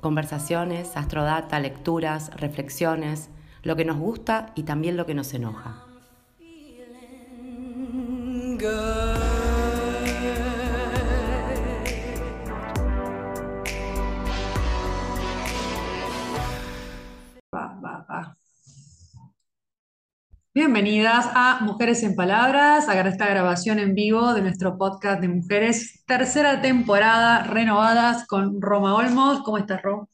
Conversaciones, astrodata, lecturas, reflexiones, lo que nos gusta y también lo que nos enoja. Bienvenidas a Mujeres en Palabras, a esta grabación en vivo de nuestro podcast de mujeres, tercera temporada, renovadas con Roma Olmos. ¿Cómo estás, Rom?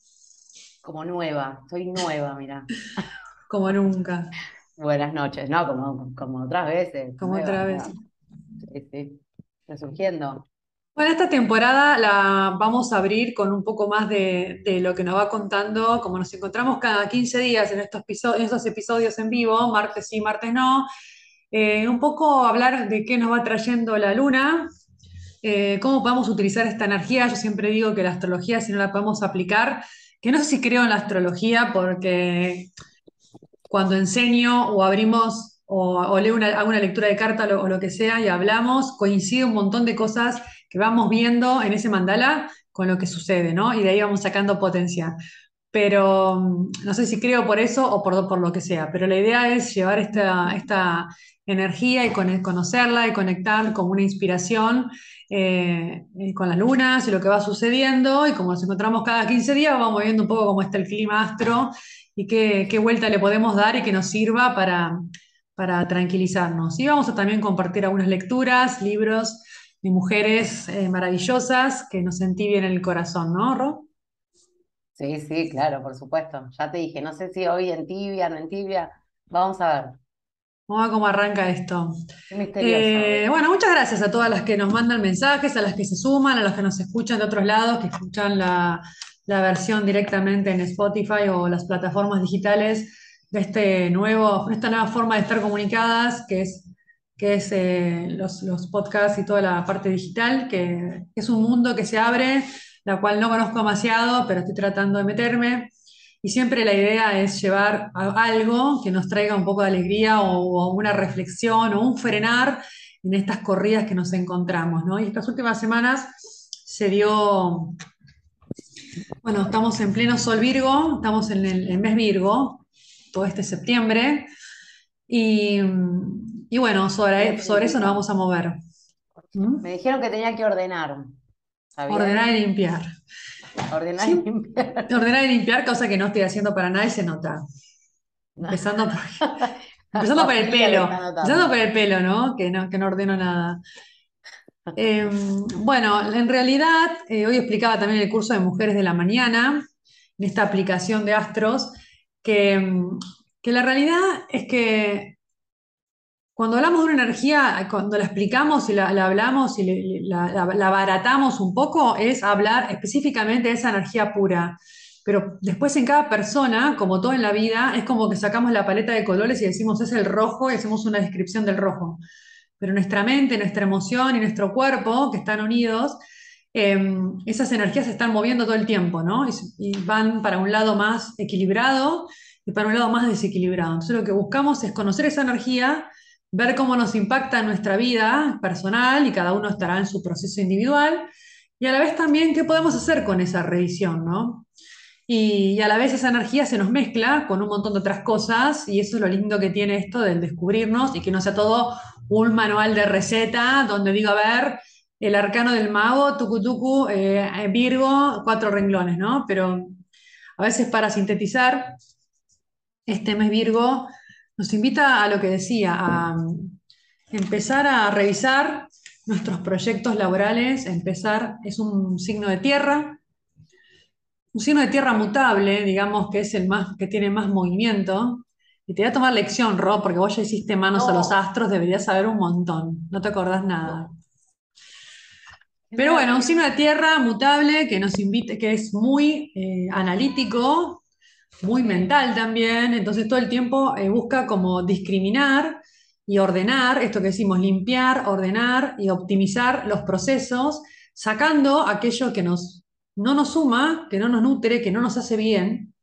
Como nueva, soy nueva, mira. Como nunca. Buenas noches, no, como, como otras veces. Como otras veces. Sí, sí, resurgiendo. Bueno, esta temporada la vamos a abrir con un poco más de, lo que nos va contando, como nos encontramos cada 15 días en estos, episodios, en vivo, martes sí, martes no, eh, un poco hablar de qué nos va trayendo la luna, eh, cómo podemos utilizar esta energía. Yo siempre digo que la astrología, si no la podemos aplicar, que no sé si creo en la astrología porque cuando enseño o abrimos o, leo una, lectura de carta o lo que sea y hablamos, coincide un montón de cosas que vamos viendo en ese mandala con lo que sucede, ¿no? Y de ahí vamos sacando potencia. Pero mm, no sé si creo por eso o por, por lo que sea, pero la idea es llevar esta, esta energía y conocerla y conectar como una inspiración eh, eh, con las lunas y lo que va sucediendo. Y como nos encontramos cada 15 días, vamos viendo un poco cómo está el clima astro y qué, qué vuelta le podemos dar y que nos sirva para, para tranquilizarnos. Y vamos a también compartir algunas lecturas, libros de mujeres eh, maravillosas que nos bien el corazón, ¿no, Ro? Sí, sí, claro, por supuesto. Ya te dije, no sé si hoy en tibia, no en tibia. Vamos a ver. Vamos a ver cómo arranca esto. Eh, bueno, muchas gracias a todas las que nos mandan mensajes, a las que se suman, a los que nos escuchan de otros lados, que escuchan la, versión directamente en Spotify o las plataformas digitales de este nuevo, esta nueva forma de estar comunicadas, que es que es eh, los, podcasts y toda la parte digital, que, es un mundo que se abre, la cual no conozco demasiado, pero estoy tratando de meterme. Y siempre la idea es llevar algo que nos traiga un poco de alegría o, una reflexión o un frenar en estas corridas que nos encontramos. ¿no? Y estas últimas semanas se dio, bueno, estamos en pleno sol Virgo, estamos en el mes Virgo, todo este septiembre. Y, y bueno, sobre, sobre eso nos vamos a mover. ¿Mm? Me dijeron que tenía que ordenar. Ordenar y limpiar. Ordenar y limpiar. Ordenar y limpiar, cosa que no estoy haciendo para nada y se nota. Empezando por, empezando por el pelo. Empezando por el pelo, ¿no? Que no, que no ordeno nada. Em, bueno, en realidad, eh, hoy explicaba también el curso de Mujeres de la Mañana, en esta aplicación de Astros, que, em, que la realidad es que cuando hablamos de una energía, cuando la explicamos y la, hablamos y la, abaratamos un poco, es hablar específicamente de esa energía pura. Pero después en cada persona, como todo en la vida, es como que sacamos la paleta de colores y decimos es el rojo y hacemos una descripción del rojo. Pero nuestra mente, nuestra emoción y nuestro cuerpo, que están unidos, em, esas energías se están moviendo todo el tiempo, ¿no? y van para un lado más equilibrado y para un lado más desequilibrado. Entonces lo que buscamos es conocer esa energía ver cómo nos impacta en nuestra vida personal y cada uno estará en su proceso individual y a la vez también qué podemos hacer con esa revisión, ¿no? Y, a la vez esa energía se nos mezcla con un montón de otras cosas y eso es lo lindo que tiene esto del descubrirnos y que no sea todo un manual de receta donde digo, a ver, el arcano del mago, tucu tucu, eh, Virgo, cuatro renglones, ¿no? Pero a veces para sintetizar, este mes Virgo nos invita a lo que decía, a mm, empezar a revisar nuestros proyectos laborales, empezar, es un signo de tierra, un signo de tierra mutable, digamos que es el más, que tiene más movimiento. Y te voy a tomar lección, Rob, porque vos ya hiciste manos a los astros, deberías saber un montón, no te acordás nada. Pero bueno, un signo de tierra mutable que nos invita, que es muy eh, analítico, muy mental también, entonces todo el tiempo eh, busca como discriminar y ordenar, esto que decimos, limpiar, ordenar y optimizar los procesos, sacando aquello que nos, no nos suma, que no nos nutre, que no nos hace bien,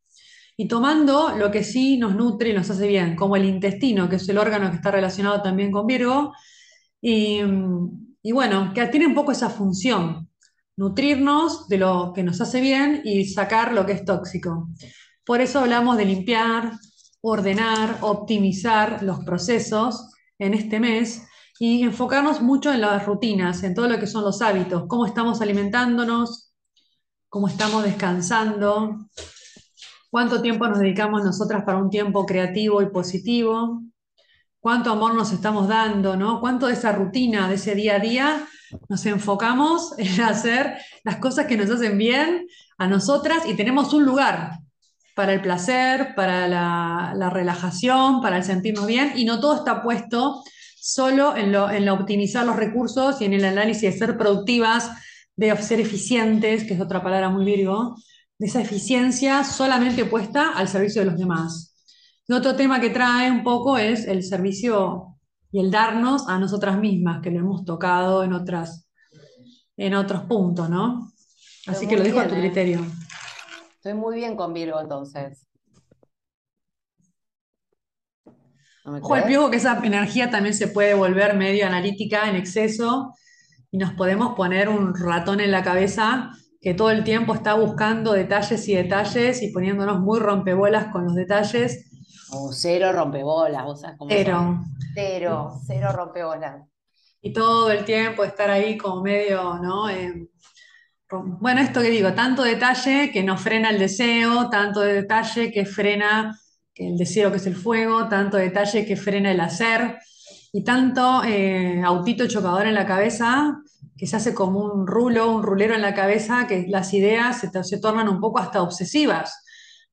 y tomando lo que sí nos nutre y nos hace bien, como el intestino, que es el órgano que está relacionado también con Virgo, y, y bueno, que tiene un poco esa función, nutrirnos de lo que nos hace bien y sacar lo que es tóxico. Por eso hablamos de limpiar, ordenar, optimizar los procesos en este mes y enfocarnos mucho en las rutinas, en todo lo que son los hábitos, cómo estamos alimentándonos, cómo estamos descansando, cuánto tiempo nos dedicamos nosotras para un tiempo creativo y positivo, cuánto amor nos estamos dando, ¿no? Cuánto de esa rutina, de ese día a día, nos enfocamos en hacer las cosas que nos hacen bien a nosotras y tenemos un lugar para el placer, para la, relajación, para el sentirnos bien, y no todo está puesto solo en, lo, en optimizar los recursos y en el análisis de ser productivas, de ser eficientes, que es otra palabra muy virgo, de esa eficiencia solamente puesta al servicio de los demás. Y otro tema que trae un poco es el servicio y el darnos a nosotras mismas, que lo hemos tocado en, otras, en otros puntos, ¿no? Así que lo dejo a tu ¿eh? criterio. Estoy muy bien con Virgo entonces. Ojo, el que esa energía también se puede volver medio analítica en exceso y nos podemos poner un ratón en la cabeza que todo el tiempo está buscando detalles y detalles y poniéndonos muy rompebolas con los detalles. O cero rompebolas, vos sabes cómo Cero. Cero, cero rompebolas. Y todo el tiempo estar ahí como medio, ¿no? Eh, bueno, esto que digo, tanto detalle que nos frena el deseo, tanto detalle que frena el deseo que es el fuego, tanto detalle que frena el hacer, y tanto eh, autito chocador en la cabeza que se hace como un rulo, un rulero en la cabeza, que las ideas se, se tornan un poco hasta obsesivas,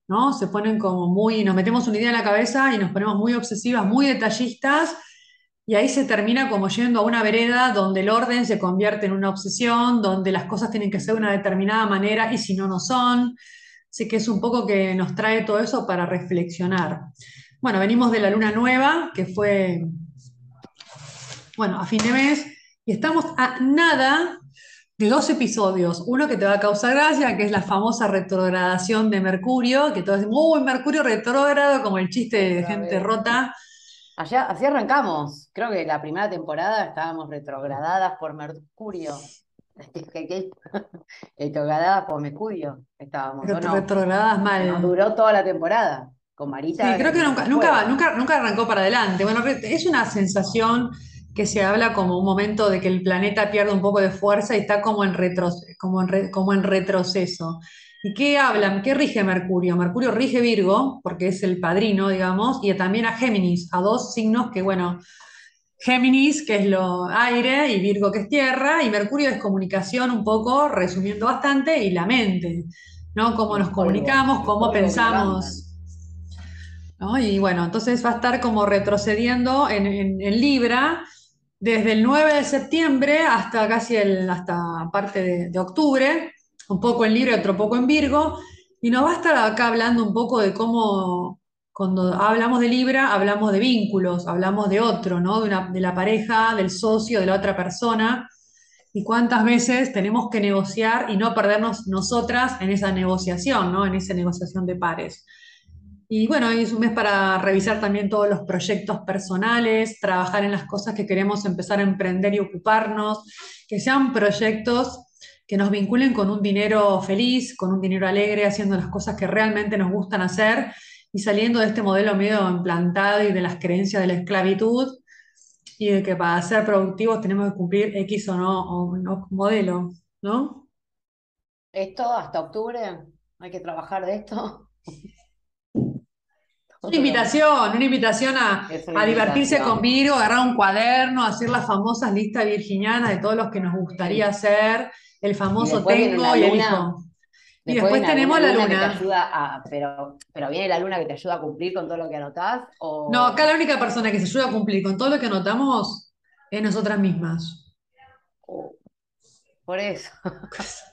¿no? Se ponen como muy, nos metemos una idea en la cabeza y nos ponemos muy obsesivas, muy detallistas, y ahí se termina como yendo a una vereda donde el orden se convierte en una obsesión, donde las cosas tienen que ser de una determinada manera y si no, no son. Así que es un poco que nos trae todo eso para reflexionar. Bueno, venimos de la luna nueva, que fue, bueno, a fin de mes, y estamos a nada de dos episodios. Uno que te va a causar gracia, que es la famosa retrogradación de Mercurio, que todos decimos, uy, Mercurio retrógrado, como el chiste de gente rota así arrancamos. Creo que la primera temporada estábamos retrogradadas por Mercurio. retrogradadas por Mercurio estábamos. Retrogradadas mal. Nos duró toda la temporada. Con Marita. Sí, creo que nunca, nunca, nunca, arrancó para adelante. Bueno, es una sensación que se habla como un momento de que el planeta pierde un poco de fuerza y está como en, como como en retroceso. ¿Y qué hablan? ¿Qué rige Mercurio? Mercurio rige Virgo, porque es el padrino, digamos, y también a Géminis, a dos signos que, bueno, Géminis, que es lo aire, y Virgo, que es tierra, y Mercurio es comunicación un poco, resumiendo bastante, y la mente, ¿no? Cómo nos comunicamos, cómo pensamos. Y bueno, entonces va a estar como retrocediendo en, Libra desde el 9 de septiembre hasta casi el, hasta parte de octubre un poco en Libra, otro poco en Virgo, y nos va a estar acá hablando un poco de cómo, cuando hablamos de Libra, hablamos de vínculos, hablamos de otro, ¿no? De, de la pareja, del socio, de la otra persona, y cuántas veces tenemos que negociar y no perdernos nosotras en esa negociación, ¿no? En esa negociación de pares. Y bueno, es un mes para revisar también todos los proyectos personales, trabajar en las cosas que queremos empezar a emprender y ocuparnos, que sean proyectos que nos vinculen con un dinero feliz, con un dinero alegre, haciendo las cosas que realmente nos gustan hacer y saliendo de este modelo medio implantado y de las creencias de la esclavitud y de que para ser productivos tenemos que cumplir X o no, o no modelo, ¿no? ¿Esto hasta octubre? ¿Hay que trabajar de esto? Una invitación, una invitación a, divertirse con Virgo, agarrar un cuaderno, hacer las famosas listas virginianas de todos los que nos gustaría hacer el famoso tengo y el hijo. Y después tenemos la luna. pero, pero viene la luna que te ayuda a cumplir con todo lo que anotás. No, acá la única persona que se ayuda a cumplir con todo lo que anotamos es nosotras mismas. Oh, por eso.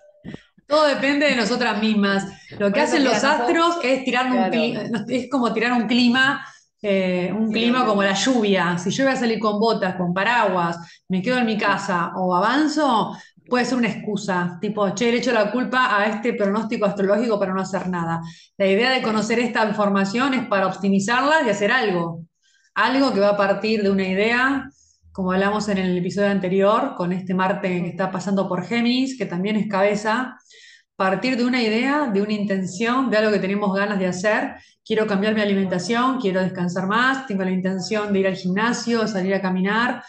Todo depende de nosotras mismas. Lo que hacen los astros es tirar un clima, es como tirar un clima, eh, un clima como la lluvia. Si yo voy a salir con botas, con paraguas, me quedo en mi casa o avanzo, puede ser una excusa, tipo, che, le echo la culpa a este pronóstico astrológico para no hacer nada. La idea de conocer esta información es para optimizarla y hacer algo. Algo que va a partir de una idea como hablamos en el episodio anterior, con este Marte que está pasando por Géminis, que también es cabeza, partir de una idea, de una intención, de algo que tenemos ganas de hacer. Quiero cambiar mi alimentación, quiero descansar más, tengo la intención de ir al gimnasio, salir a caminar,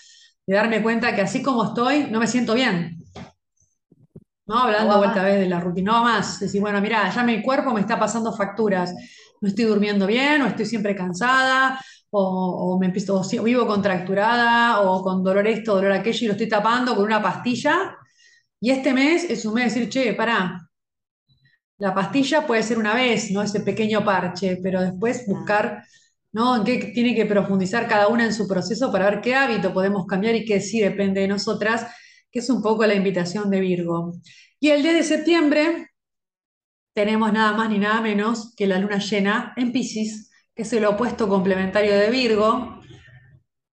de darme cuenta que así como estoy, no me siento bien. ¿No? Hablando vuelta vez de la rutina, no más. Decir, bueno, mira, ya mi cuerpo me está pasando facturas. No estoy durmiendo bien, o estoy siempre cansada, o, me empiezo, vivo contracturada, o con dolor esto, dolor aquello, y lo estoy tapando con una pastilla. Y este mes es un mes de decir, che, pará, la pastilla puede ser una vez, ¿no? Ese pequeño parche, pero después buscar, ¿no? En qué tiene que profundizar cada una en su proceso para ver qué hábito podemos cambiar y qué sí depende de nosotras, que es un poco la invitación de Virgo. Y el día de septiembre tenemos nada más ni nada menos que la luna llena en Pisces, que es el opuesto complementario de Virgo.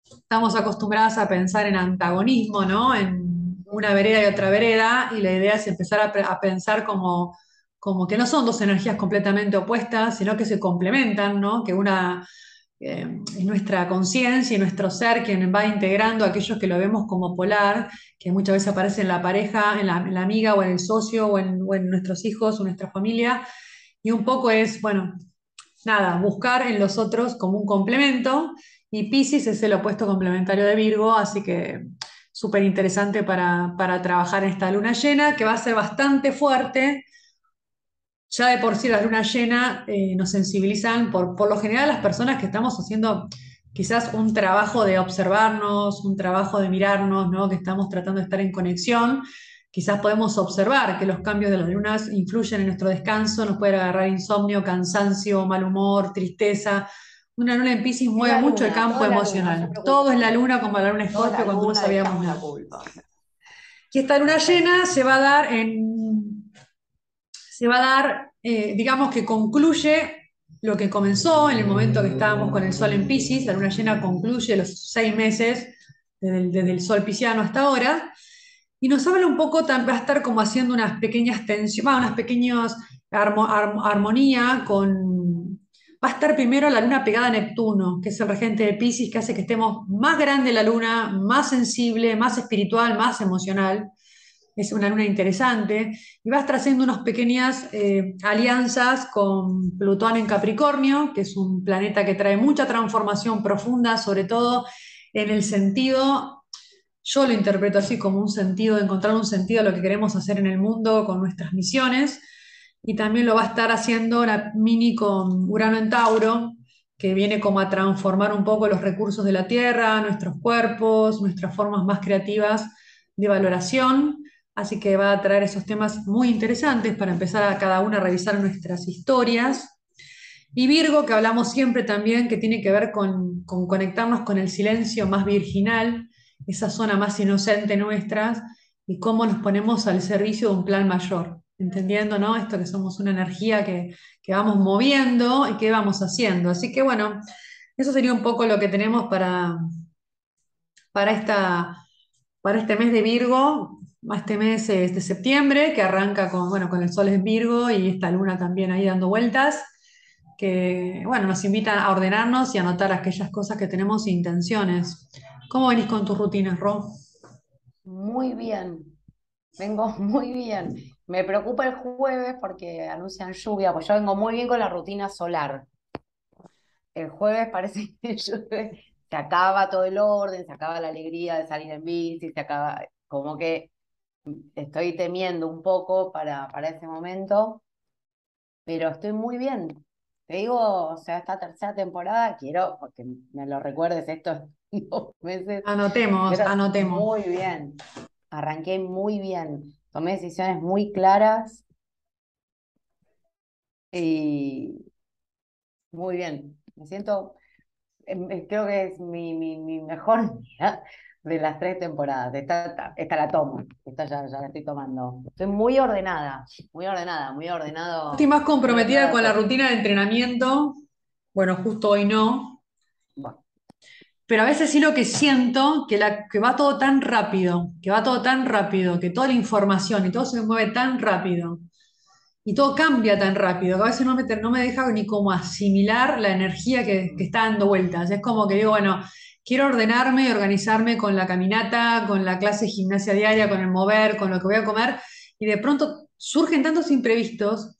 Estamos acostumbradas a pensar en antagonismo, ¿no? En una vereda y otra vereda, y la idea es empezar a, pensar como, como que no son dos energías completamente opuestas, sino que se complementan, ¿no? Que una eh, es nuestra conciencia y nuestro ser quien va integrando a aquellos que lo vemos como polar, que muchas veces aparece en la pareja, en la, amiga o en el socio o en, nuestros hijos o nuestra familia. Y un poco es, bueno, nada, buscar en los otros como un complemento y Pisces es el opuesto complementario de Virgo, así que súper interesante para, trabajar en esta luna llena, que va a ser bastante fuerte. Ya de por sí la luna llena eh, nos sensibilizan, por, por lo general las personas que estamos haciendo quizás un trabajo de observarnos, un trabajo de mirarnos, ¿no? que estamos tratando de estar en conexión, quizás podemos observar que los cambios de las lunas influyen en nuestro descanso, nos puede agarrar insomnio, cansancio, mal humor, tristeza. Una luna en Pisces mueve mucho el campo emocional. Todo es la luna como la luna Escorpio cuando no sabíamos nada. Y esta luna llena se va a dar en. Se va a dar, eh, digamos que concluye lo que comenzó en el momento que estábamos con el Sol en Pisces. La luna llena concluye los seis meses desde el, Sol pisciano hasta ahora y nos habla un poco, va a estar como haciendo unas pequeñas tensiones, unas pequeñas armonía con... Va a estar primero la luna pegada a Neptuno, que es el regente de Pisces, que hace que estemos más grande la luna, más sensible, más espiritual, más emocional. Es una luna interesante. Y va a estar haciendo unas pequeñas eh, alianzas con Plutón en Capricornio, que es un planeta que trae mucha transformación profunda, sobre todo en el sentido yo lo interpreto así como un sentido, encontrar un sentido a lo que queremos hacer en el mundo con nuestras misiones. Y también lo va a estar haciendo la mini con Urano en Tauro, que viene como a transformar un poco los recursos de la Tierra, nuestros cuerpos, nuestras formas más creativas de valoración. Así que va a traer esos temas muy interesantes para empezar a cada una a revisar nuestras historias. Y Virgo, que hablamos siempre también, que tiene que ver con, con conectarnos con el silencio más virginal, esa zona más inocente nuestra y cómo nos ponemos al servicio de un plan mayor, entendiendo ¿no? esto que somos una energía que, vamos moviendo y que vamos haciendo. Así que bueno, eso sería un poco lo que tenemos para, para, esta, para este mes de Virgo, este mes de septiembre, que arranca con, bueno, con el Sol en Virgo y esta luna también ahí dando vueltas que bueno, nos invitan a ordenarnos y a anotar aquellas cosas que tenemos intenciones. ¿Cómo venís con tus rutinas, Ro? Muy bien, vengo muy bien. Me preocupa el jueves porque anuncian lluvia, pues yo vengo muy bien con la rutina solar. El jueves parece que se acaba todo el orden, se acaba la alegría de salir en bici, se acaba, como que estoy temiendo un poco para, para ese momento, pero estoy muy bien. Te digo, o sea, esta tercera temporada quiero, porque me lo recuerdes, esto dos meses. Anotemos, anotemos. Muy bien. Arranqué muy bien. Tomé decisiones muy claras. Y muy bien. Me siento, em, eh, creo que es mi, mi, mejor día de las tres temporadas. Esta, esta, la tomo, esta ya, ya, la estoy tomando. Estoy muy ordenada, muy ordenada, muy ordenado. Estoy más comprometida con la rutina de entrenamiento. Bueno, justo hoy no. Pero a veces sí lo que siento, que, la, que va todo tan rápido, que va todo tan rápido, que toda la información y todo se mueve tan rápido y todo cambia tan rápido, que a veces no me, no me deja ni como asimilar la energía que, que está dando vueltas. Es como que digo, bueno, quiero ordenarme y organizarme con la caminata, con la clase de gimnasia diaria, con el mover, con lo que voy a comer, y de pronto surgen tantos imprevistos.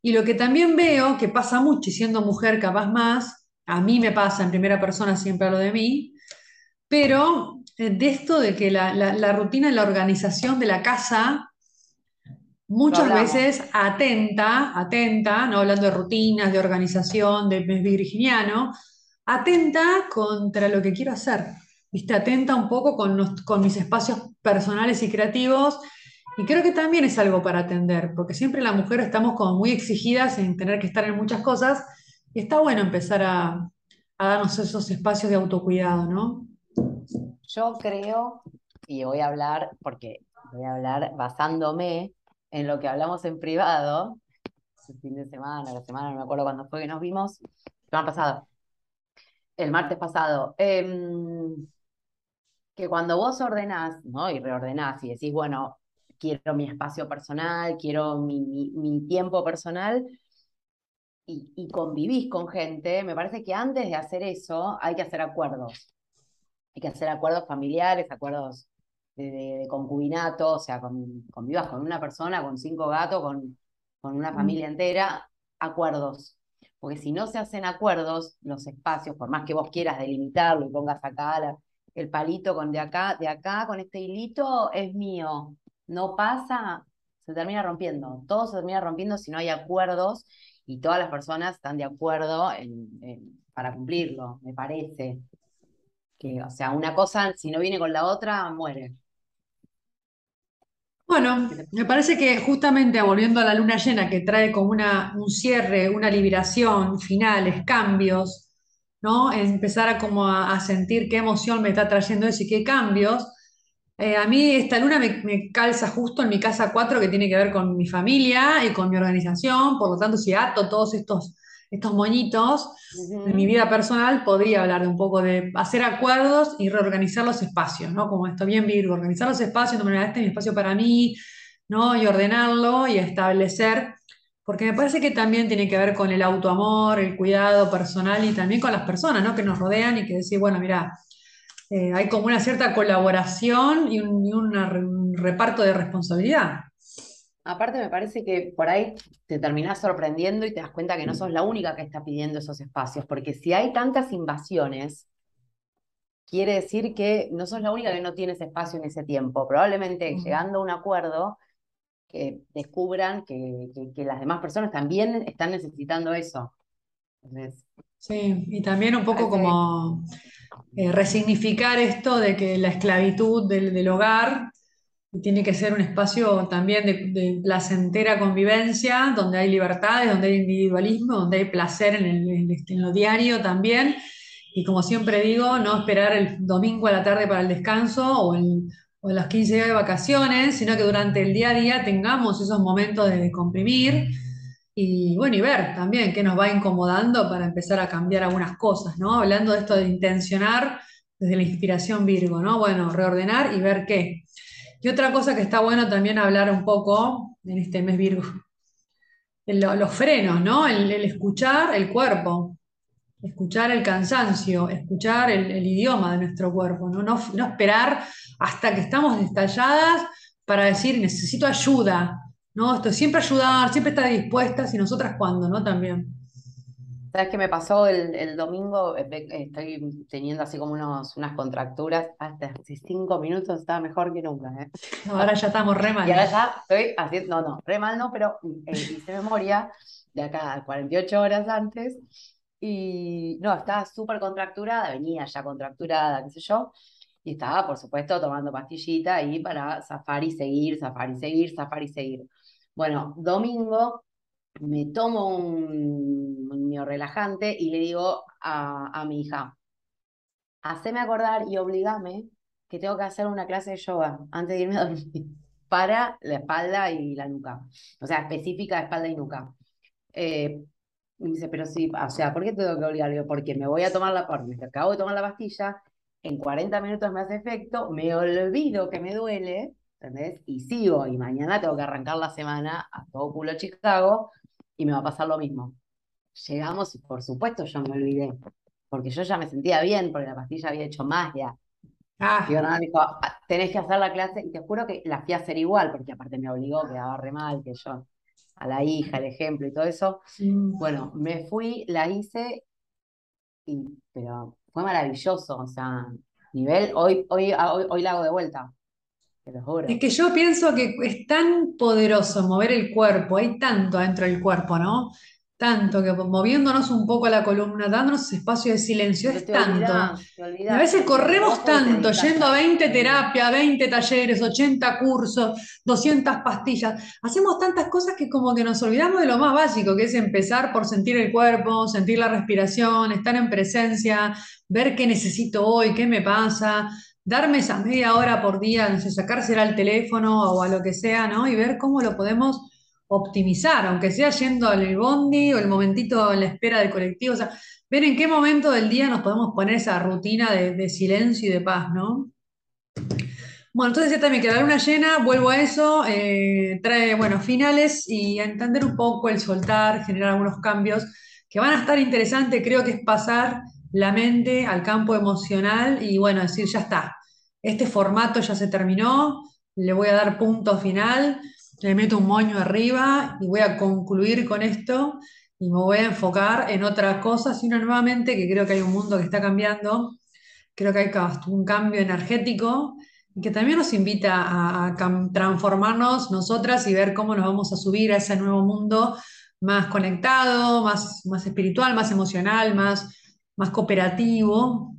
Y lo que también veo, que pasa mucho y siendo mujer capaz más, a mí me pasa en primera persona siempre lo de mí, pero eh, de esto de que la, la, rutina y la organización de la casa muchas veces atenta, atenta, no hablando de rutinas, de organización, de virginiano, atenta contra lo que quiero hacer, ¿viste? Atenta un poco con, con mis espacios personales y creativos. Y creo que también es algo para atender, porque siempre la mujer estamos como muy exigidas en tener que estar en muchas cosas y está bueno empezar a, a darnos esos espacios de autocuidado, ¿no? Yo creo, y voy a hablar, porque voy a hablar basándome en lo que hablamos en privado, el fin de semana, la semana, no me acuerdo cuándo fue que nos vimos, han pasado, el martes pasado, em, que cuando vos ordenás, ¿no? Y reordenás y decís, bueno, quiero mi espacio personal, quiero mi, tiempo personal, y, convivís con gente, me parece que antes de hacer eso hay que hacer acuerdos. Hay que hacer acuerdos familiares, acuerdos de, concubinato, o sea, con, convivas con una persona, con cinco gatos, con, con una familia entera, acuerdos porque si no se hacen acuerdos, los espacios, por más que vos quieras delimitarlo y pongas acá el palito con de acá, de acá, con este hilito, es mío. No pasa, se termina rompiendo. Todo se termina rompiendo si no hay acuerdos y todas las personas están de acuerdo para cumplirlo, me parece. Que, o sea, una cosa, si no viene con la otra, muere. Bueno, me parece que justamente volviendo a la luna llena que trae como una, un cierre, una liberación, finales, cambios, ¿no? Empezar a como a, sentir qué emoción me está trayendo eso y qué cambios. Eh, a mí esta luna me, calza justo en mi casa 4 que tiene que ver con mi familia y con mi organización, por lo tanto si ato todos estos estos moñitos en mi vida personal, podría hablar de un poco de hacer acuerdos y reorganizar los espacios, ¿no? Como esto bien Virgo, organizar los espacios, no, este es mi espacio para mí, ¿no? Y ordenarlo y establecer, porque me parece que también tiene que ver con el autoamor, el cuidado personal y también con las personas, ¿no? Que nos rodean y que decir, bueno, mira, eh, hay como una cierta colaboración y un reparto de responsabilidad. Aparte me parece que por ahí te terminás sorprendiendo y te das cuenta que no sos la única que está pidiendo esos espacios, porque si hay tantas invasiones, quiere decir que no sos la única que no tienes espacio en ese tiempo. Probablemente llegando a un acuerdo, que descubran que, las demás personas también están necesitando eso. sí, y también un poco como eh, resignificar esto de que la esclavitud del hogar tiene que ser un espacio también de, placentera convivencia, donde hay libertades, donde hay individualismo, donde hay placer en, lo diario también. Y como siempre digo, no esperar el domingo a la tarde para el descanso o, en los 15 días de vacaciones, sino que durante el día a día tengamos esos momentos de comprimir y bueno, y ver también qué nos va incomodando para empezar a cambiar algunas cosas, ¿no? Hablando de esto de intencionar desde la inspiración Virgo, ¿no? Bueno, reordenar y ver qué. Y otra cosa que está bueno también hablar un poco en este mes Virgo, los frenos, ¿no? El, escuchar el cuerpo, escuchar el cansancio, escuchar el, idioma de nuestro cuerpo, ¿no? ¿no? esperar hasta que estamos estalladas para decir necesito ayuda, ¿no? Esto siempre ayudar, siempre estar dispuestas y nosotras cuando, ¿no? También. ¿Sabes qué me pasó el, domingo? Eh, estoy teniendo así como unos, unas contracturas. Hasta hace cinco minutos estaba mejor que nunca. ¿eh? ahora ya estamos re mal. Y ahora ya estoy haciendo, no, no, re mal no, pero eh, hice memoria de acá 48 horas antes. Y no, estaba súper contracturada, venía ya contracturada, qué sé yo. Y estaba, por supuesto, tomando pastillita ahí para zafar y seguir, zafar y seguir, zafar y seguir. Bueno, domingo me tomo un, relajante y le digo a, mi hija, haceme acordar y obligame que tengo que hacer una clase de yoga antes de irme a dormir para la espalda y la nuca. O sea, específica de espalda y nuca. Eh, y me dice, pero sí, o sea, ¿por qué tengo que obligarlo? Porque me voy a tomar la, porque acabo de tomar la pastilla, en 40 minutos me hace efecto, me olvido que me duele, ¿entendés? Y sigo, y mañana tengo que arrancar la semana a todo culo Chicago, y me va a pasar lo mismo. Llegamos y por supuesto yo me olvidé, porque yo ya me sentía bien, porque la pastilla había hecho magia. Ah. Y me dijo, ah, tenés que hacer la clase, y te juro que la fui a hacer igual, porque aparte me obligó, quedaba re mal, que yo a la hija, el ejemplo y todo eso. Bueno, me fui, la hice, y, pero fue maravilloso, o sea, nivel, hoy, hoy, hoy, hoy la hago de vuelta. Te lo juro. Es que yo pienso que es tan poderoso mover el cuerpo, hay tanto adentro del cuerpo, ¿no? tanto, que moviéndonos un poco la columna, dándonos espacio de silencio, es tanto. a veces corremos tanto, yendo a 20 terapias, 20 talleres, 80 cursos, 200 pastillas. Hacemos tantas cosas que como que nos olvidamos de lo más básico, que es empezar por sentir el cuerpo, sentir la respiración, estar en presencia, ver qué necesito hoy, qué me pasa, darme esa media hora por día, no sé, sacársela al teléfono o a lo que sea, ¿no? Y ver cómo lo podemos optimizar, aunque sea yendo al bondi o el momentito en la espera del colectivo, o sea, ver en qué momento del día nos podemos poner esa rutina de, silencio y de paz, ¿no? Bueno, entonces ya también queda la luna llena, vuelvo a eso, eh, trae, bueno, finales y a entender un poco el soltar, generar algunos cambios que van a estar interesantes, creo que es pasar la mente al campo emocional y bueno, decir, ya está, este formato ya se terminó, le voy a dar punto final, le meto un moño arriba y voy a concluir con esto y me voy a enfocar en otra cosa, sino nuevamente que creo que hay un mundo que está cambiando, creo que hay un cambio energético que también nos invita a, transformarnos nosotras y ver cómo nos vamos a subir a ese nuevo mundo más conectado, más, más espiritual, más emocional, más, más cooperativo,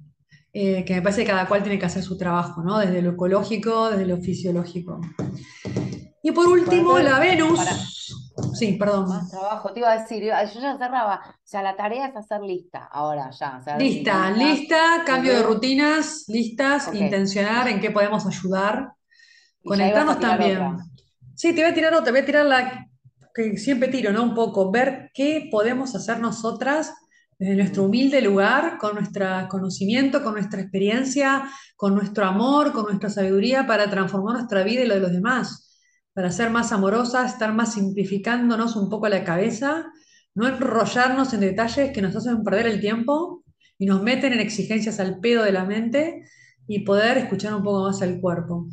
eh, que me parece que cada cual tiene que hacer su trabajo, ¿no? Desde lo ecológico, desde lo fisiológico. Y por último, la Venus. Sí, perdón. Más trabajo, te iba a decir, yo ya cerraba. O sea, la tarea es hacer lista, ahora ya. lista, lista, cambio de rutinas, listas, intencionar en qué podemos ayudar. Conectarnos también. Sí, te voy a tirar otra, te voy a tirar la que siempre tiro, ¿no? Un poco, ver qué podemos hacer nosotras desde nuestro humilde lugar, con nuestro conocimiento, con nuestra experiencia, con nuestro amor, con nuestra sabiduría para transformar nuestra vida y lo de los demás para ser más amorosas, estar más simplificándonos un poco la cabeza, no enrollarnos en detalles que nos hacen perder el tiempo y nos meten en exigencias al pedo de la mente y poder escuchar un poco más al cuerpo.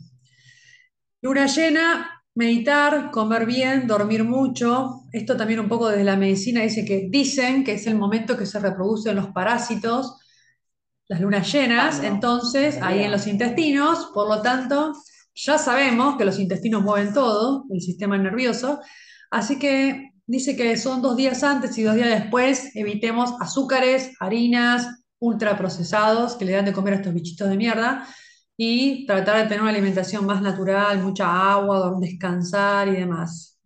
Luna llena, meditar, comer bien, dormir mucho. Esto también un poco desde la medicina dice que dicen que es el momento que se reproducen los parásitos, las lunas llenas, entonces ahí en los intestinos, por lo tanto, ya sabemos que los intestinos mueven todo, el sistema nervioso, así que dice que son dos días antes y dos días después, evitemos azúcares, harinas, ultraprocesados que le dan de comer a estos bichitos de mierda y tratar de tener una alimentación más natural, mucha agua, descansar y demás.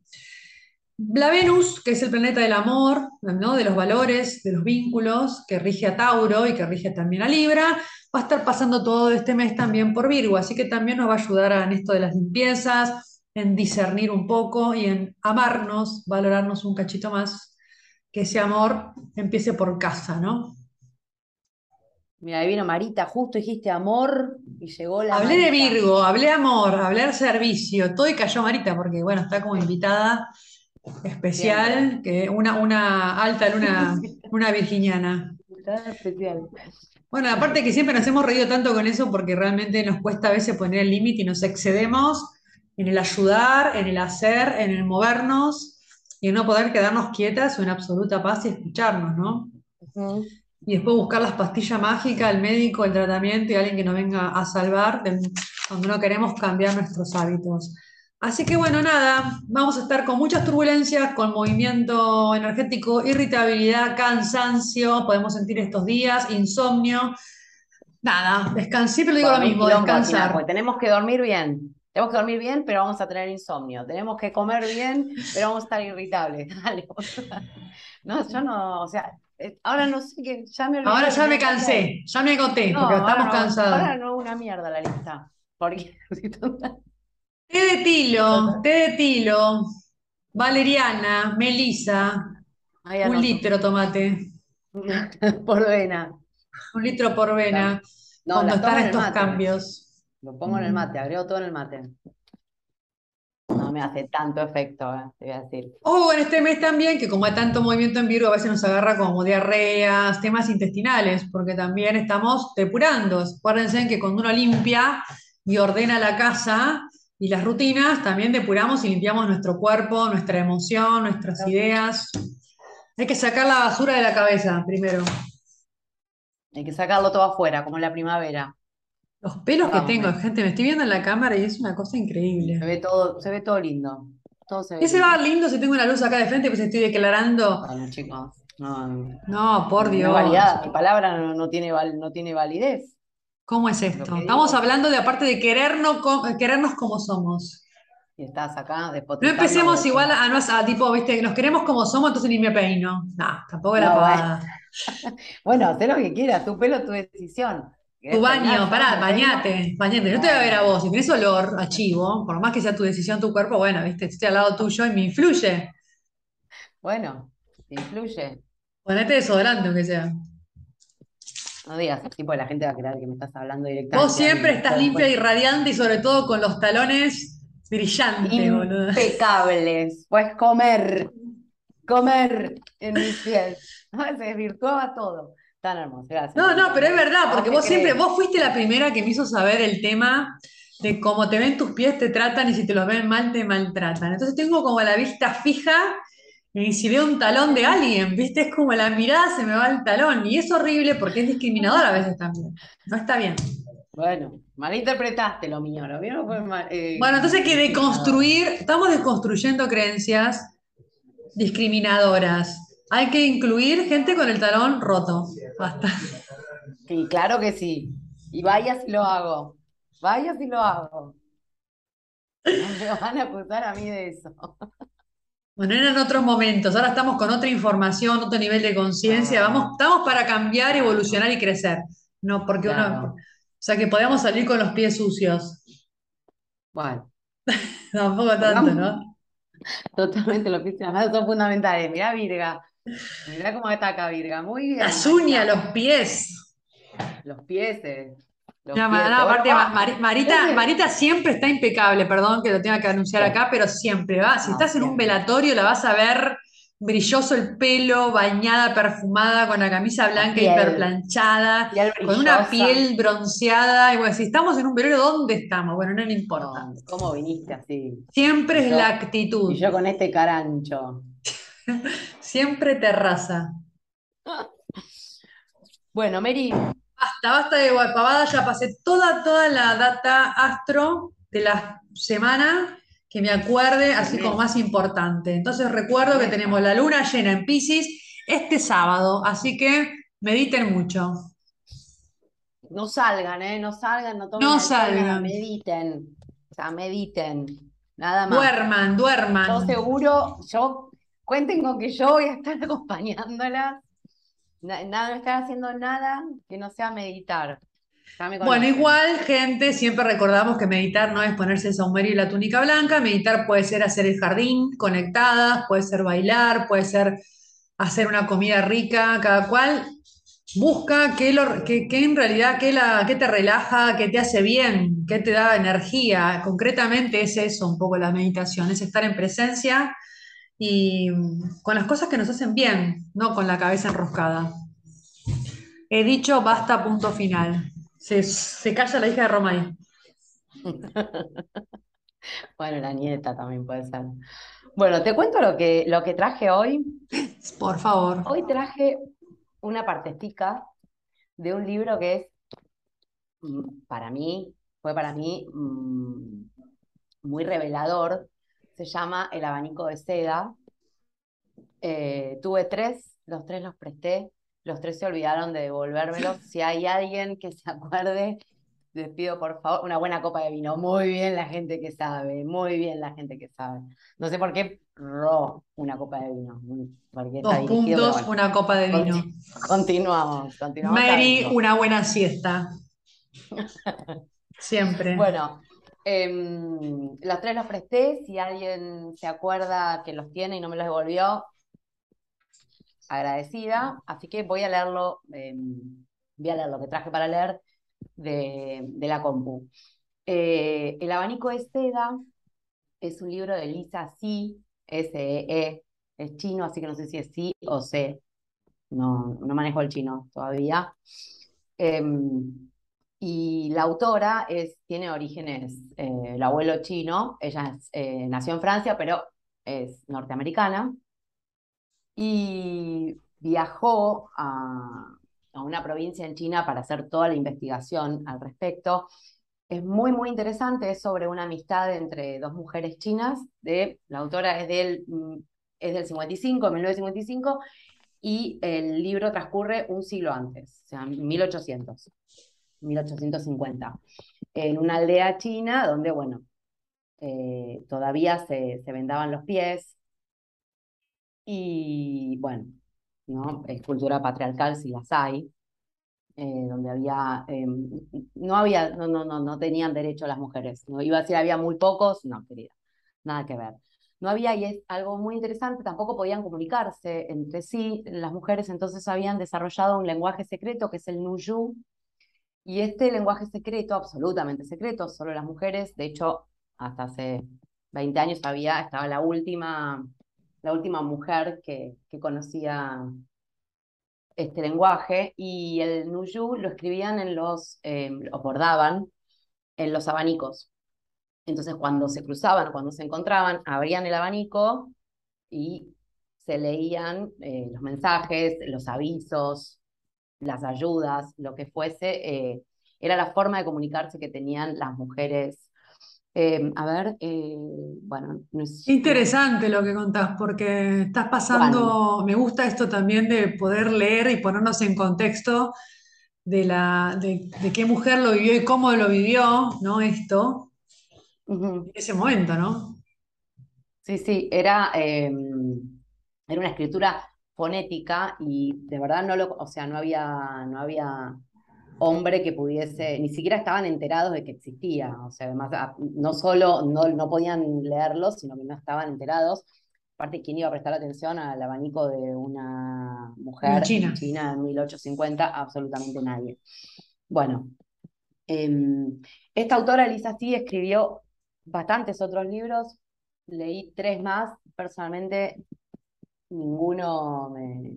La Venus, que es el planeta del amor, ¿no? de los valores, de los vínculos, que rige a Tauro y que rige también a Libra, va a estar pasando todo este mes también por Virgo, así que también nos va a ayudar en esto de las limpiezas, en discernir un poco y en amarnos, valorarnos un cachito más, que ese amor empiece por casa, ¿no? Mira, ahí vino Marita, justo dijiste amor y llegó la. Hablé de Virgo, hablé amor, hablé de servicio, todo y cayó Marita, porque bueno, está como invitada especial, que una, una alta luna, una virginiana. especial. Bueno, aparte que siempre nos hemos reído tanto con eso porque realmente nos cuesta a veces poner el límite y nos excedemos en el ayudar, en el hacer, en el movernos y en no poder quedarnos quietas o en absoluta paz y escucharnos, ¿no? Y después buscar las pastillas mágicas, el médico, el tratamiento y alguien que nos venga a salvar cuando no queremos cambiar nuestros hábitos. Así que bueno, nada, vamos a estar con muchas turbulencias, con movimiento energético, irritabilidad, cansancio, podemos sentir estos días, insomnio. Nada, descansar, siempre digo lo mismo, descansar. tenemos que dormir bien. Tenemos que dormir bien, pero vamos a tener insomnio. Tenemos que comer bien, pero vamos a estar irritables. no, yo no, o sea, ahora no sé qué, ya me Ahora ya me cansé, ya me agoté, porque estamos cansados. Ahora no una mierda la lista. Porque... té de tilo, té de tilo, valeriana, melisa, un litro tomate. por vena. Un litro por vena. No, cuando están estos cambios. Lo pongo en el mate, agrego todo en el mate. No me hace tanto efecto, eh, te voy a decir. O en este mes también, que como hay tanto movimiento en Virgo, a veces nos agarra como diarreas, temas intestinales, porque también estamos depurando. Acuérdense que cuando uno limpia y ordena la casa y las rutinas, también depuramos y limpiamos nuestro cuerpo, nuestra emoción, nuestras ideas. Hay que sacar la basura de la cabeza primero. Hay que sacarlo todo afuera, como en la primavera. Los pelos que tengo, gente, me estoy viendo en la cámara y es una cosa increíble. Se ve todo, se ve todo lindo. Todo se ve ¿Qué se va lindo si tengo una luz acá de frente pues estoy declarando? Bueno, chicos, no, no por Dios. mi palabra no, tiene no tiene validez. ¿Cómo es esto? Estamos hablando de aparte de querernos, querernos como somos. Y estás acá No empecemos igual a, no, a tipo, viste, nos queremos como somos, entonces ni me peino. No, tampoco era para. bueno, haz lo que quieras, tu pelo, tu decisión. Tu baño, pará, bañate, bañate. No te voy a ver a vos. Si tenés olor a chivo, por más que sea tu decisión, tu cuerpo, bueno, viste, estoy al lado tuyo y me influye. Bueno, te influye. Ponete desodorante, aunque sea. No digas, tipo, la gente va a creer que me estás hablando directamente. Vos siempre estás limpia y radiante y sobre todo con los talones brillantes, Impecables. Puedes comer, comer en mis pies. Se desvirtuaba todo. Tan hermoso, gracias. No, no, pero es verdad, porque vos siempre, vos fuiste la primera que me hizo saber el tema de cómo te ven tus pies, te tratan y si te los ven mal, te maltratan. Entonces tengo como la vista fija y si veo un talón de alguien, ¿viste? Es como la mirada se me va el talón y es horrible porque es discriminador a veces también. No está bien. Bueno, malinterpretaste lo mío, lo mío fue mal, eh, Bueno, entonces hay que deconstruir, estamos desconstruyendo creencias discriminadoras. Hay que incluir gente con el talón roto. Basta. Sí, claro que sí. Y vaya si lo hago. Vaya si lo hago. me van a acusar a mí de eso. Bueno, eran otros momentos. Ahora estamos con otra información, otro nivel de conciencia. Ah. Vamos, estamos para cambiar, evolucionar y crecer. No, porque uno. O sea, que podamos salir con los pies sucios. Bueno. Tampoco tanto, ¿no? Totalmente, los pies son fundamentales. Mirá, Virga. Mira cómo está acá, Virga. Muy bien. Las uñas, los pies. Los pies. Eh. aparte, Marita, Marita siempre está impecable, perdón que lo tenga que anunciar acá, pero siempre va. Si estás en un velatorio, la vas a ver brilloso el pelo, bañada, perfumada, con la camisa blanca hiperplanchada, con una piel bronceada. Y bueno, si estamos en un velorio, ¿dónde estamos? Bueno, no le importa. ¿Cómo viniste así? Siempre es la actitud. Y yo con este carancho. Siempre terraza. Bueno, Mary. Basta, basta de guapabada, ya pasé toda, toda la data astro de la semana que me acuerde, así como más importante. Entonces recuerdo que tenemos la luna llena en Pisces este sábado, así que mediten mucho. No salgan, ¿eh? No salgan, no tomen No salgan. mediten. O sea, mediten. Nada más. Duerman, duerman. Yo seguro, yo Cuenten con que yo voy a estar acompañándolas. Nada, no estar haciendo nada que no sea meditar. Bueno, igual, gente, siempre recordamos que meditar no es ponerse el saumerio y la túnica blanca. Meditar puede ser hacer el jardín conectadas, puede ser bailar, puede ser hacer una comida rica. Cada cual busca qué, lo, en realidad qué, la, qué te relaja, qué te hace bien, qué te da energía. Concretamente es eso un poco la meditación, es estar en presencia y con las cosas que nos hacen bien, no con la cabeza enroscada. He dicho basta, punto final. Se, calla la hija de Romay. bueno, la nieta también puede ser. Bueno, te cuento lo que, lo que traje hoy. Por favor. Hoy traje una partecita de un libro que es, mm, para mí, fue para mí mm, muy revelador se llama El abanico de seda. Eh, tuve tres, los tres los presté, los tres se olvidaron de devolvérmelos. Si hay alguien que se acuerde, les pido por favor una buena copa de vino. Muy bien la gente que sabe, muy bien la gente que sabe. No sé por qué ro una copa de vino. Dos puntos, una copa de vino. Continuamos, continuamos. Mary, una buena siesta. Siempre. Bueno, em, los tres los presté. Si alguien se acuerda que los tiene y no me los devolvió, agradecida. Así que voy a leerlo, em, voy a leer lo que traje para leer de, la compu. Eh, el abanico de seda es un libro de Lisa C, S-E-E, es chino, así que no sé si es sí o C. No, no manejo el chino todavía. Y la autora tiene orígenes, eh, el abuelo chino, ella eh, nació en Francia, pero es norteamericana, y viajó a, a una provincia en China para hacer toda la investigación al respecto. Es muy, muy interesante, es sobre una amistad entre dos mujeres chinas, de, la autora es del, mm, es del 55, 1955, y el libro transcurre un siglo antes, o sea, 1800, 1850, en una aldea china donde, bueno, eh, todavía se, vendaban los pies, y bueno, ¿no? Es cultura patriarcal si las hay, eh, donde había, eh, no había, no, no, no, no tenían derecho las mujeres. No iba a decir había muy pocos, no, querida, nada que ver. No había, y es algo muy interesante, tampoco podían comunicarse entre sí las mujeres, entonces habían desarrollado un lenguaje secreto que es el Nuyu, y este lenguaje secreto, absolutamente secreto, solo las mujeres, de hecho, hasta hace 20 años había, estaba la última la última mujer que, que conocía este lenguaje, y el Nuyu lo escribían en los, eh, bordaban en los abanicos. Entonces, cuando se cruzaban, cuando se encontraban, abrían el abanico y se leían eh, los mensajes, los avisos, las ayudas, lo que fuese. Eh, era la forma de comunicarse que tenían las mujeres Em, a ver, eh, bueno. Interesante lo que contás, porque estás pasando, me gusta esto también de poder leer y ponernos en contexto de, la, de, qué mujer lo vivió y cómo lo vivió, ¿no? Esto, en ese momento, ¿no? Sí, sí, era, em, era una escritura fonética y de verdad no lo, o sea, no había, no había hombre que pudiese, ni siquiera estaban enterados de que existía, o sea, además, ah, no solo no, no podían leerlo, sino que no estaban enterados. Aparte, ¿quién iba a prestar atención al abanico de una mujer China. China en 1850? Absolutamente nadie. Bueno, em, esta autora, Elisa sí, escribió bastantes otros libros, leí tres más, personalmente ninguno me,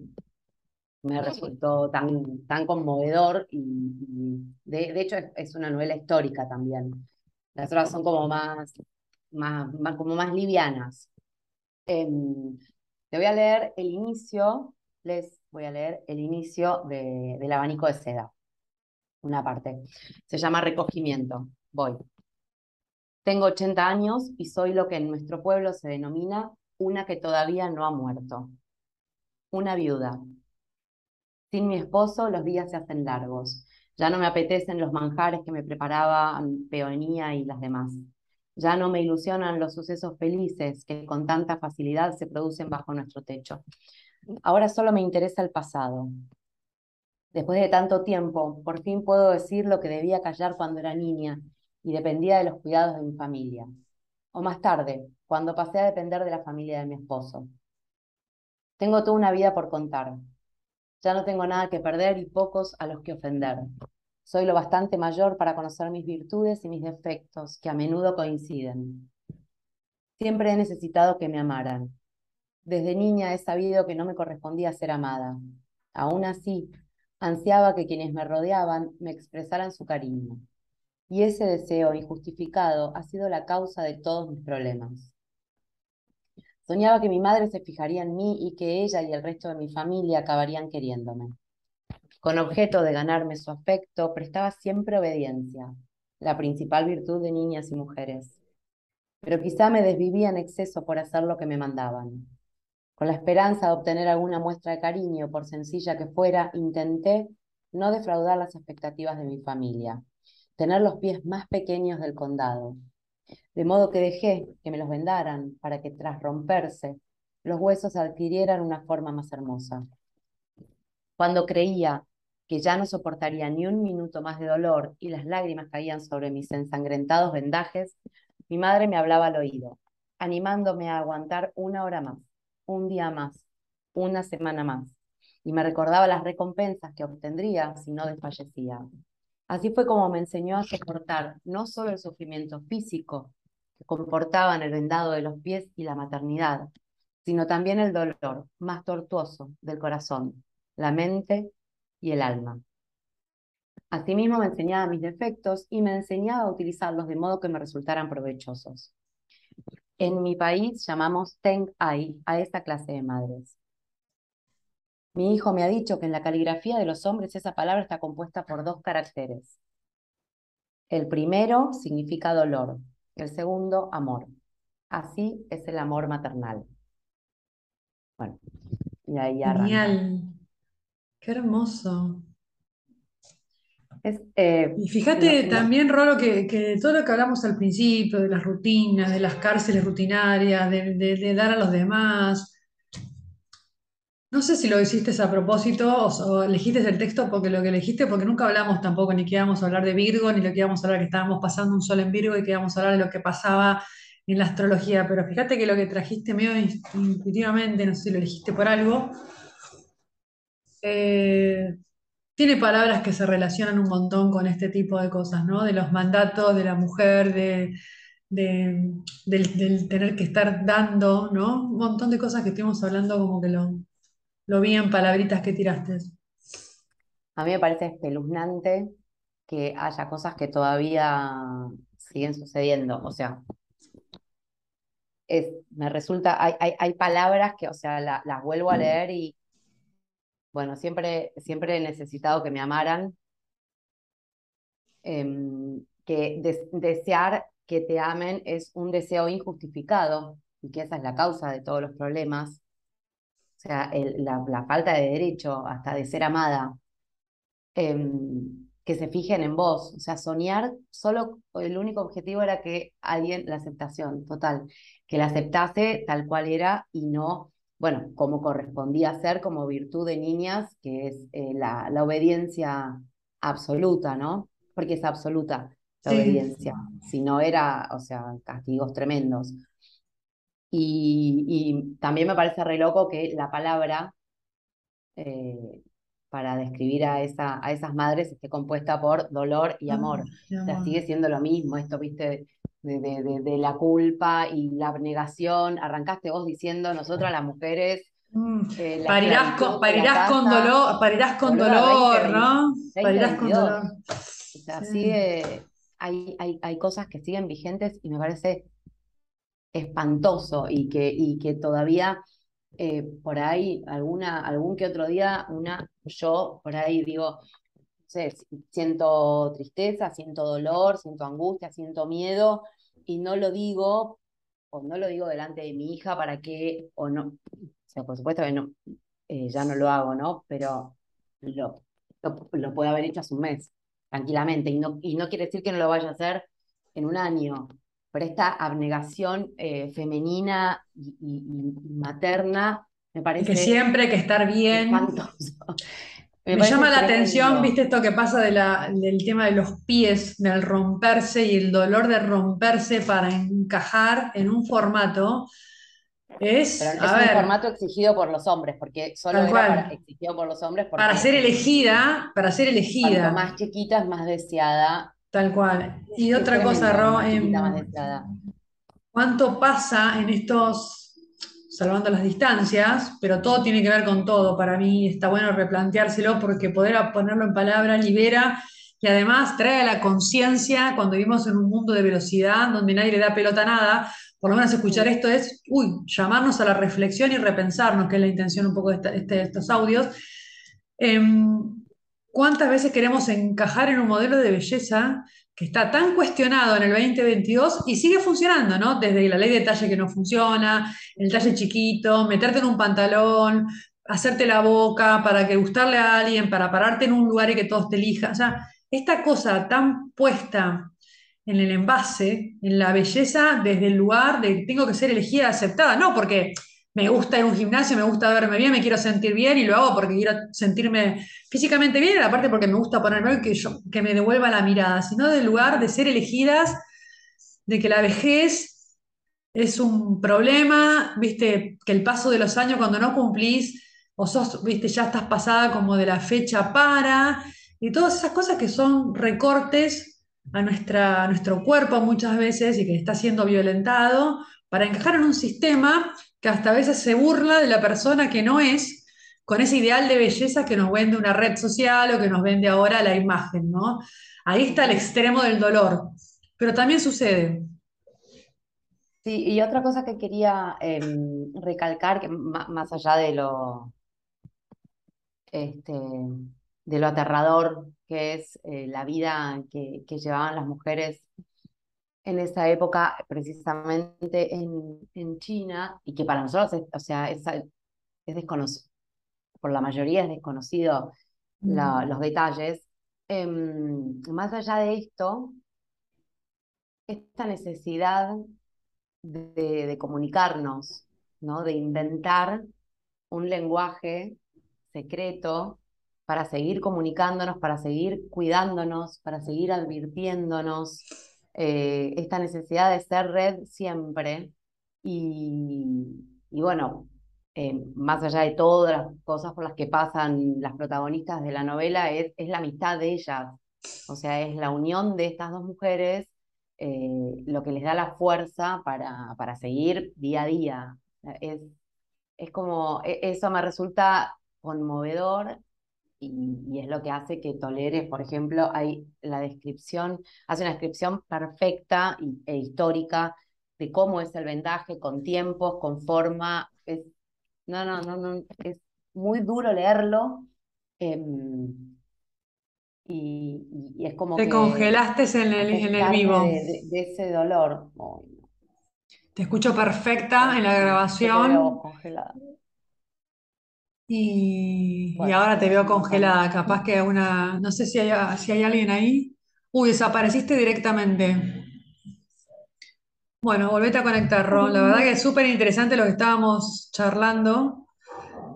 me resultó tan, tan conmovedor y, de, hecho es, una novela histórica también. Las otras son como más, más, como más livianas. Em, te voy a leer el inicio, les voy a leer el inicio de, del abanico de seda, una parte. Se llama Recogimiento. Voy. Tengo 80 años y soy lo que en nuestro pueblo se denomina una que todavía no ha muerto. Una viuda, sin mi esposo los días se hacen largos. Ya no me apetecen los manjares que me preparaban Peonía y las demás. Ya no me ilusionan los sucesos felices que con tanta facilidad se producen bajo nuestro techo. Ahora solo me interesa el pasado. Después de tanto tiempo, por fin puedo decir lo que debía callar cuando era niña y dependía de los cuidados de mi familia. O más tarde, cuando pasé a depender de la familia de mi esposo. Tengo toda una vida por contar, ya no tengo nada que perder y pocos a los que ofender. Soy lo bastante mayor para conocer mis virtudes y mis defectos, que a menudo coinciden. Siempre he necesitado que me amaran. Desde niña he sabido que no me correspondía ser amada. Aún así, ansiaba que quienes me rodeaban me expresaran su cariño. Y ese deseo injustificado ha sido la causa de todos mis problemas. Soñaba que mi madre se fijaría en mí y que ella y el resto de mi familia acabarían queriéndome. Con objeto de ganarme su afecto, prestaba siempre obediencia, la principal virtud de niñas y mujeres. Pero quizá me desvivía en exceso por hacer lo que me mandaban. Con la esperanza de obtener alguna muestra de cariño, por sencilla que fuera, intenté no defraudar las expectativas de mi familia. Tener los pies más pequeños del condado, de modo que dejé que me los vendaran para que tras romperse los huesos adquirieran una forma más hermosa. Cuando creía que ya no soportaría ni un minuto más de dolor y las lágrimas caían sobre mis ensangrentados vendajes, mi madre me hablaba al oído, animándome a aguantar una hora más, un día más, una semana más, y me recordaba las recompensas que obtendría si no desfallecía. Así fue como me enseñó a soportar no solo el sufrimiento físico que comportaban el vendado de los pies y la maternidad, sino también el dolor más tortuoso del corazón, la mente y el alma. Asimismo me enseñaba mis defectos y me enseñaba a utilizarlos de modo que me resultaran provechosos. En mi país llamamos Teng Ai a esta clase de madres. Mi hijo me ha dicho que en la caligrafía de los hombres esa palabra está compuesta por dos caracteres. El primero significa dolor, el segundo amor. Así es el amor maternal. Bueno, y ahí arranca. Genial. Qué hermoso. Eh, y fíjate también, Rolo, que, todo lo que hablamos al principio, de las rutinas, de las cárceles rutinarias, de, dar a los demás, no sé si lo hiciste a propósito o, elegiste el texto porque lo que elegiste, porque nunca hablamos tampoco ni que íbamos a hablar de Virgo, ni lo que íbamos a hablar que estábamos pasando un sol en Virgo y que íbamos a hablar de lo que pasaba en la astrología, pero fíjate que lo que trajiste medio intuitivamente, no sé si lo elegiste por algo, eh, tiene palabras que se relacionan un montón con este tipo de cosas, ¿no? De los mandatos de la mujer, de, del, tener que estar dando, ¿no? Un montón de cosas que estuvimos hablando como que lo, lo vi en palabritas que tiraste. A mí me parece espeluznante que haya cosas que todavía siguen sucediendo. O sea, me resulta, hay, hay, palabras que, o sea, las vuelvo a leer y, bueno, siempre, siempre he necesitado que me amaran, em, que desear que te amen es un deseo injustificado y que esa es la causa de todos los problemas. O sea, la, falta de derecho hasta de ser amada. Em, que se fijen en vos. O sea, soñar, solo el único objetivo era que alguien, la aceptación total, que la aceptase tal cual era y no, bueno, como correspondía ser como virtud de niñas, que es eh, la, la, obediencia absoluta, ¿no? Porque es absoluta la obediencia. Si no era, o sea, castigos tremendos. Y, y, también me parece re loco que la palabra eh, para describir a, esa, a esas madres esté compuesta por dolor y amor. O sea, sigue siendo lo mismo, esto, viste, de, de, de, la culpa y la abnegación. Arrancaste vos diciendo, nosotras las mujeres... Mm. Eh, parirás, con, parirás con dolor, parirás con dolor, ¿no? parirás con dolor. O sea, sigue, hay, hay, hay cosas que siguen vigentes y me parece espantoso y que, y que todavía eh, por ahí, alguna, algún que otro día, una, yo por ahí digo, sé, siento tristeza, siento dolor, siento angustia, siento miedo, y no lo digo, o no lo digo delante de mi hija para que, o no, o sea, por supuesto que no, eh, ya no lo hago, ¿no? Pero lo, lo, puedo haber hecho hace un mes, tranquilamente, y no, y no quiere decir que no lo vaya a hacer en un año, pero esta abnegación eh, femenina y, materna me parece... Que siempre hay que estar bien. Me, llama la atención, viste, esto que pasa de la, del tema de los pies, del romperse y el dolor de romperse para encajar en un formato. Es, es un formato exigido por los hombres, porque solo era exigido por los hombres. Para ser elegida, para ser elegida. Cuanto más chiquita es más deseada Tal cual. Y otra cosa, Ro, em, ¿cuánto pasa en estos, salvando las distancias, pero todo tiene que ver con todo? Para mí está bueno replanteárselo porque poder ponerlo en palabra libera y además trae a la conciencia cuando vivimos en un mundo de velocidad donde nadie le da pelota a nada. Por lo menos escuchar esto es, uy, llamarnos a la reflexión y repensarnos, que es la intención un poco de, este, estos audios. Em, ¿Cuántas veces queremos encajar en un modelo de belleza que está tan cuestionado en el 2022 y sigue funcionando, ¿no? Desde la ley de talle que no funciona, el talle chiquito, meterte en un pantalón, hacerte la boca para que gustarle a alguien, para pararte en un lugar y que todos te elijan. O sea, esta cosa tan puesta en el envase, en la belleza, desde el lugar de tengo que ser elegida, aceptada, no porque me gusta ir a un gimnasio, me gusta verme bien, me quiero sentir bien y lo hago porque quiero sentirme físicamente bien, y aparte porque me gusta ponerme que, yo, que me devuelva la mirada, sino del lugar de ser elegidas, de que la vejez es un problema, viste, que el paso de los años cuando no cumplís o sos, viste, ya estás pasada como de la fecha para, y todas esas cosas que son recortes a, nuestra, a nuestro cuerpo muchas veces y que está siendo violentado para encajar en un sistema que hasta a veces se burla de la persona que no es, con ese ideal de belleza que nos vende una red social o que nos vende ahora la imagen, ¿no? Ahí está el extremo del dolor, pero también sucede. Sí, y otra cosa que quería em, recalcar, que más allá de lo, este, de lo aterrador que es eh, la vida que, llevaban las mujeres en esa época, precisamente en, China, y que para nosotros, es, o sea, es, desconocido, por la mayoría es desconocido mm. los detalles. Em, más allá de esto, esta necesidad de, de comunicarnos, ¿no? de inventar un lenguaje secreto para seguir comunicándonos, para seguir cuidándonos, para seguir advirtiéndonos, eh, esta necesidad de ser red siempre. Y, bueno, eh, más allá de todas las cosas por las que pasan las protagonistas de la novela, es, es la amistad de ellas. O sea, es la unión de estas dos mujeres eh, lo que les da la fuerza para, para seguir día a día. Es, es como, e, eso me resulta conmovedor y, es lo que hace que tolere, por ejemplo, hay la descripción, hace una descripción perfecta e histórica de cómo es el vendaje, con tiempos, con forma. Es, no, no, no, no, es muy duro leerlo. Em, y, es como Te congelaste en el, en el vivo. De, ese dolor. Te escucho perfecta en la grabación. Y, ahora te veo congelada, capaz que una, no sé si hay, si hay alguien ahí. Uy, desapareciste directamente. Bueno, volvete a conectar, Ron. La verdad que es súper interesante lo que estábamos charlando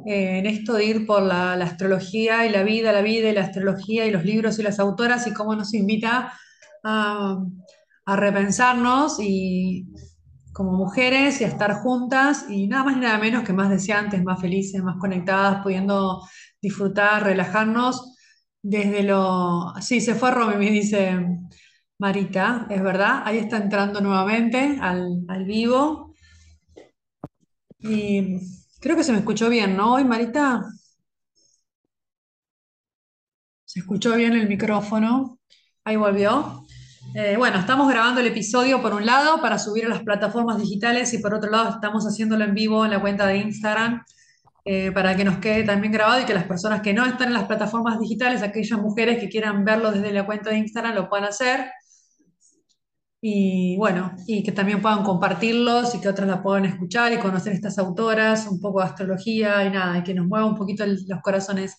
eh, en esto de ir por la, astrología y la vida, la vida y la astrología y los libros y las autoras y cómo nos invita a, a repensarnos y como mujeres y a estar juntas y nada más ni nada menos que más deseantes, más felices, más conectadas, pudiendo disfrutar, relajarnos desde lo... Sí, se fue Romy, me dice Marita, es verdad, ahí está entrando nuevamente al, al vivo. Y creo que se me escuchó bien, ¿no? Hoy, Marita. Se escuchó bien el micrófono. Ahí volvió. Eh, bueno, estamos grabando el episodio por un lado para subir a las plataformas digitales y por otro lado estamos haciéndolo en vivo en la cuenta de Instagram eh, para que nos quede también grabado y que las personas que no están en las plataformas digitales, aquellas mujeres que quieran verlo desde la cuenta de Instagram, lo puedan hacer. Y bueno, y que también puedan compartirlos y que otras la puedan escuchar y conocer estas autoras, un poco de astrología y nada, y que nos mueva un poquito los corazones.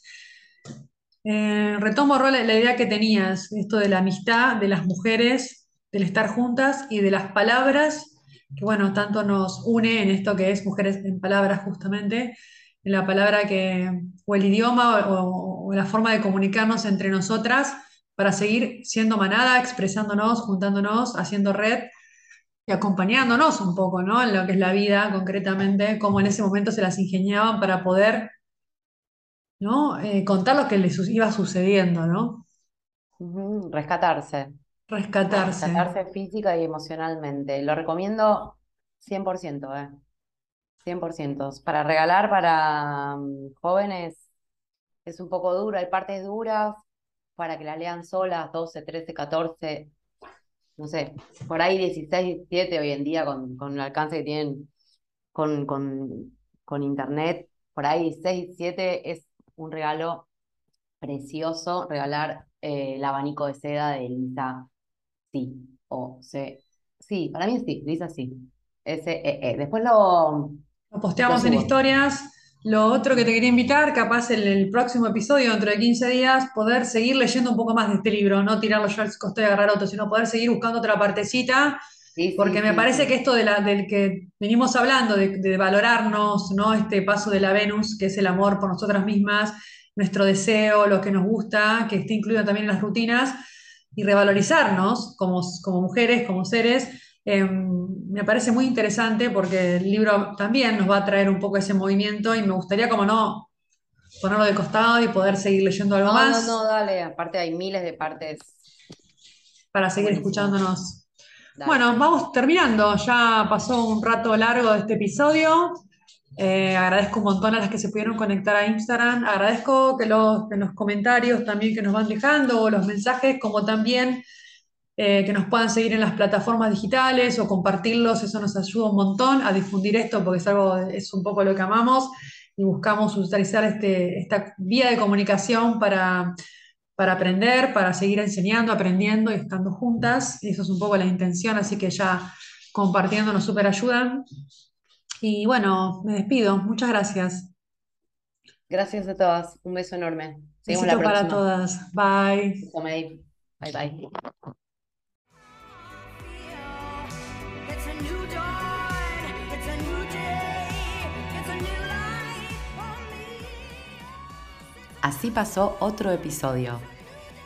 Eh, retomo, la, la idea que tenías, esto de la amistad de las mujeres, del estar juntas y de las palabras, que bueno, tanto nos une en esto que es mujeres en palabras justamente, en la palabra que, o el idioma o, la forma de comunicarnos entre nosotras para seguir siendo manada, expresándonos, juntándonos, haciendo red y acompañándonos un poco, ¿no? En lo que es la vida concretamente, cómo en ese momento se las ingeniaban para poder ¿no? Eh, contar lo que les iba sucediendo, ¿no? Rescatarse. Rescatarse. Rescatarse física y emocionalmente. Lo recomiendo 100%, ¿eh? 100%. Para regalar para mm, jóvenes es un poco duro, hay partes duras para que la lean solas, 12, 13, 14, no sé, por ahí 16, 17 hoy en día con, con el alcance que tienen con, con, con internet, por ahí 16, 17 es un regalo precioso, regalar eh, el abanico de seda de Lisa. Sí, o C. Sí, para mí sí, Lisa sí. Ese, eh, eh, Después lo... Lo posteamos en historias Lo otro que te quería invitar, capaz en el próximo episodio, dentro de 15 días, poder seguir leyendo un poco más de este libro, no tirarlo yo al costado y agarrar otro, sino poder seguir buscando otra partecita, porque me parece que esto de la, del que venimos hablando, de, valorarnos, ¿no? Este paso de la Venus, que es el amor por nosotras mismas, nuestro deseo, lo que nos gusta, que esté incluido también en las rutinas, y revalorizarnos como, como mujeres, como seres, em, me parece muy interesante porque el libro también nos va a traer un poco ese movimiento y me gustaría, como no, ponerlo de costado y poder seguir leyendo algo más. No, no, dale, aparte hay miles de partes. Para seguir escuchándonos. Bueno, vamos terminando. Ya pasó un rato largo de este episodio. Eh, agradezco un montón a las que se pudieron conectar a Instagram. Agradezco que los, los comentarios también que nos van dejando, o los mensajes, como también eh, que nos puedan seguir en las plataformas digitales o compartirlos. Eso nos ayuda un montón a difundir esto porque es algo, es un poco lo que amamos y buscamos utilizar este, esta vía de comunicación para, para aprender, para seguir enseñando, aprendiendo y estando juntas. Y eso es un poco la intención, así que ya compartiendo nos super ayudan. Y bueno, me despido. Muchas gracias. Gracias a todas. Un beso enorme. Seguimos Besito para todas. Bye. Bye bye. Así pasó otro episodio.